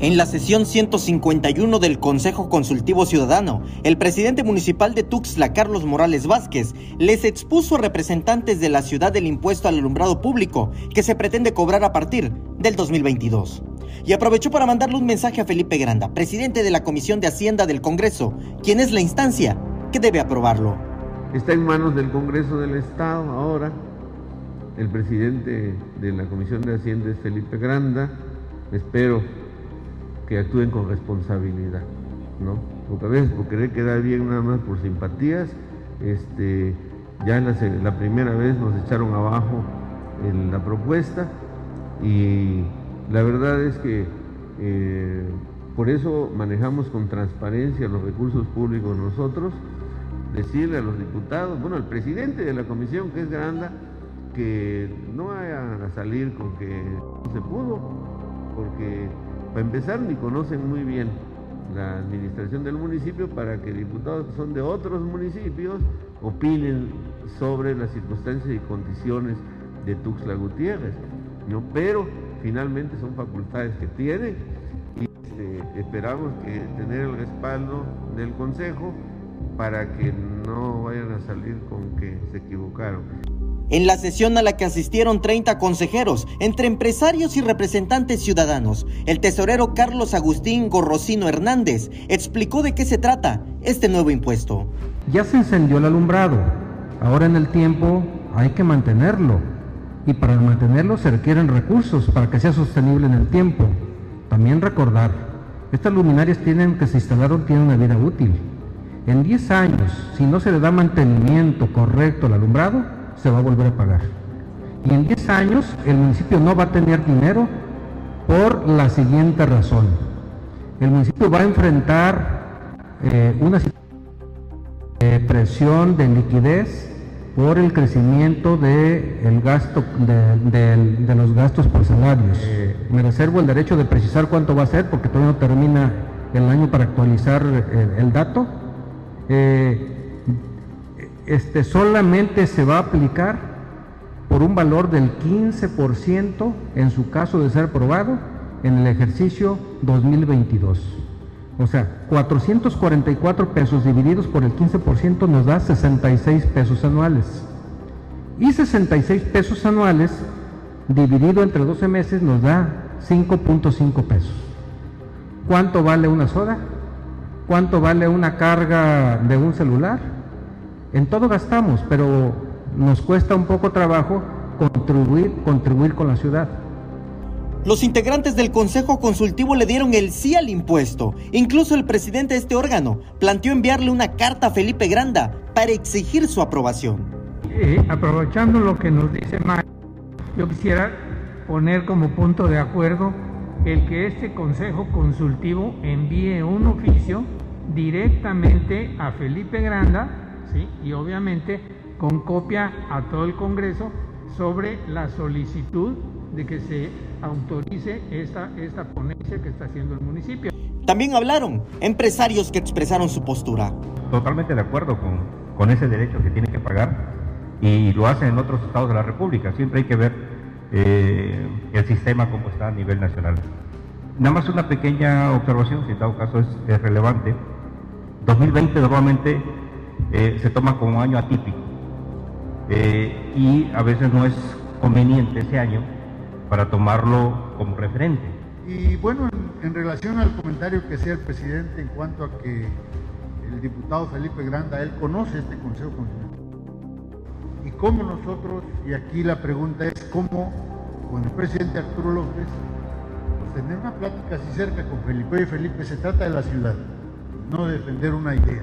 En la sesión 151 del Consejo Consultivo Ciudadano, el presidente municipal de Tuxtla, Carlos Morales Vázquez, les expuso a representantes de la ciudad del impuesto al alumbrado público que se pretende cobrar a partir del 2022. Y aprovechó para mandarle un mensaje a Felipe Granda, presidente de la Comisión de Hacienda del Congreso, quien es la instancia que debe aprobarlo. Está en manos del Congreso del Estado ahora. El presidente de la Comisión de Hacienda es Felipe Granda. Espero que actúen con responsabilidad, ¿no? Porque a veces por querer quedar bien nada más por simpatías, este, ya la, la primera vez nos echaron abajo la propuesta y la verdad es que eh, por eso manejamos con transparencia los recursos públicos nosotros, decirle a los diputados, bueno, al presidente de la comisión que es Granda, que no vayan a salir con que no se pudo, porque para empezar, ni conocen muy bien la administración del municipio para que diputados que son de otros municipios opinen sobre las circunstancias y condiciones de Tuxtla Gutiérrez. Pero finalmente son facultades que tienen y este, esperamos tener el respaldo del Consejo para que no vayan a salir con que se equivocaron. En la sesión a la que asistieron 30 consejeros, entre empresarios y representantes ciudadanos, el tesorero Carlos Agustín Gorrocino Hernández explicó de qué se trata este nuevo impuesto. Ya se encendió el alumbrado, ahora en el tiempo hay que mantenerlo y para mantenerlo se requieren recursos para que sea sostenible en el tiempo. También recordar, estas luminarias tienen que se instalaron tienen una vida útil. En 10 años, si no se le da mantenimiento correcto al alumbrado, se va a volver a pagar. Y en 10 años el municipio no va a tener dinero por la siguiente razón. El municipio va a enfrentar eh, una eh, presión de liquidez por el crecimiento de, el gasto, de, los gastos por salarios. Eh, me reservo el derecho de precisar cuánto va a ser porque todavía no termina el año para actualizar el dato este, solamente se va a aplicar por un valor del 15% en su caso de ser aprobado en el ejercicio 2022. O sea, 444 pesos divididos por el 15% nos da 66 pesos anuales. Y 66 pesos anuales dividido entre 12 meses nos da 5.5 pesos. ¿Cuánto vale una soda? ¿Cuánto vale una carga de un celular? En todo gastamos, pero nos cuesta un poco trabajo contribuir, contribuir con la ciudad. Los integrantes del Consejo Consultivo le dieron el sí al impuesto. Incluso el presidente de este órgano planteó enviarle una carta a Felipe Granda para exigir su aprobación. Eh, aprovechando lo que nos dice Mario, yo quisiera poner como punto de acuerdo el que este Consejo Consultivo envíe un oficio directamente a Felipe Granda y obviamente con copia a todo el Congreso sobre la solicitud de que se autorice esta, esta ponencia que está haciendo el municipio. También hablaron empresarios que expresaron su postura. Totalmente de acuerdo con, con ese derecho que tiene que pagar y lo hacen en otros estados de la República. Siempre hay que ver eh, el sistema como está a nivel nacional. Nada más una pequeña observación, si en dado caso es, es relevante. 2020 normalmente eh, se toma como año atípico eh, y a veces no es conveniente ese año para tomarlo como referente. Y bueno, en, relación al comentario que hacía el presidente en cuanto a que el diputado Felipe Granda, él conoce este Consejo Constitucional. Y cómo nosotros, y aquí la pregunta es cómo con el presidente Arturo López, pues tener una plática así cerca con Felipe y Felipe, se trata de la ciudad, no de defender una idea.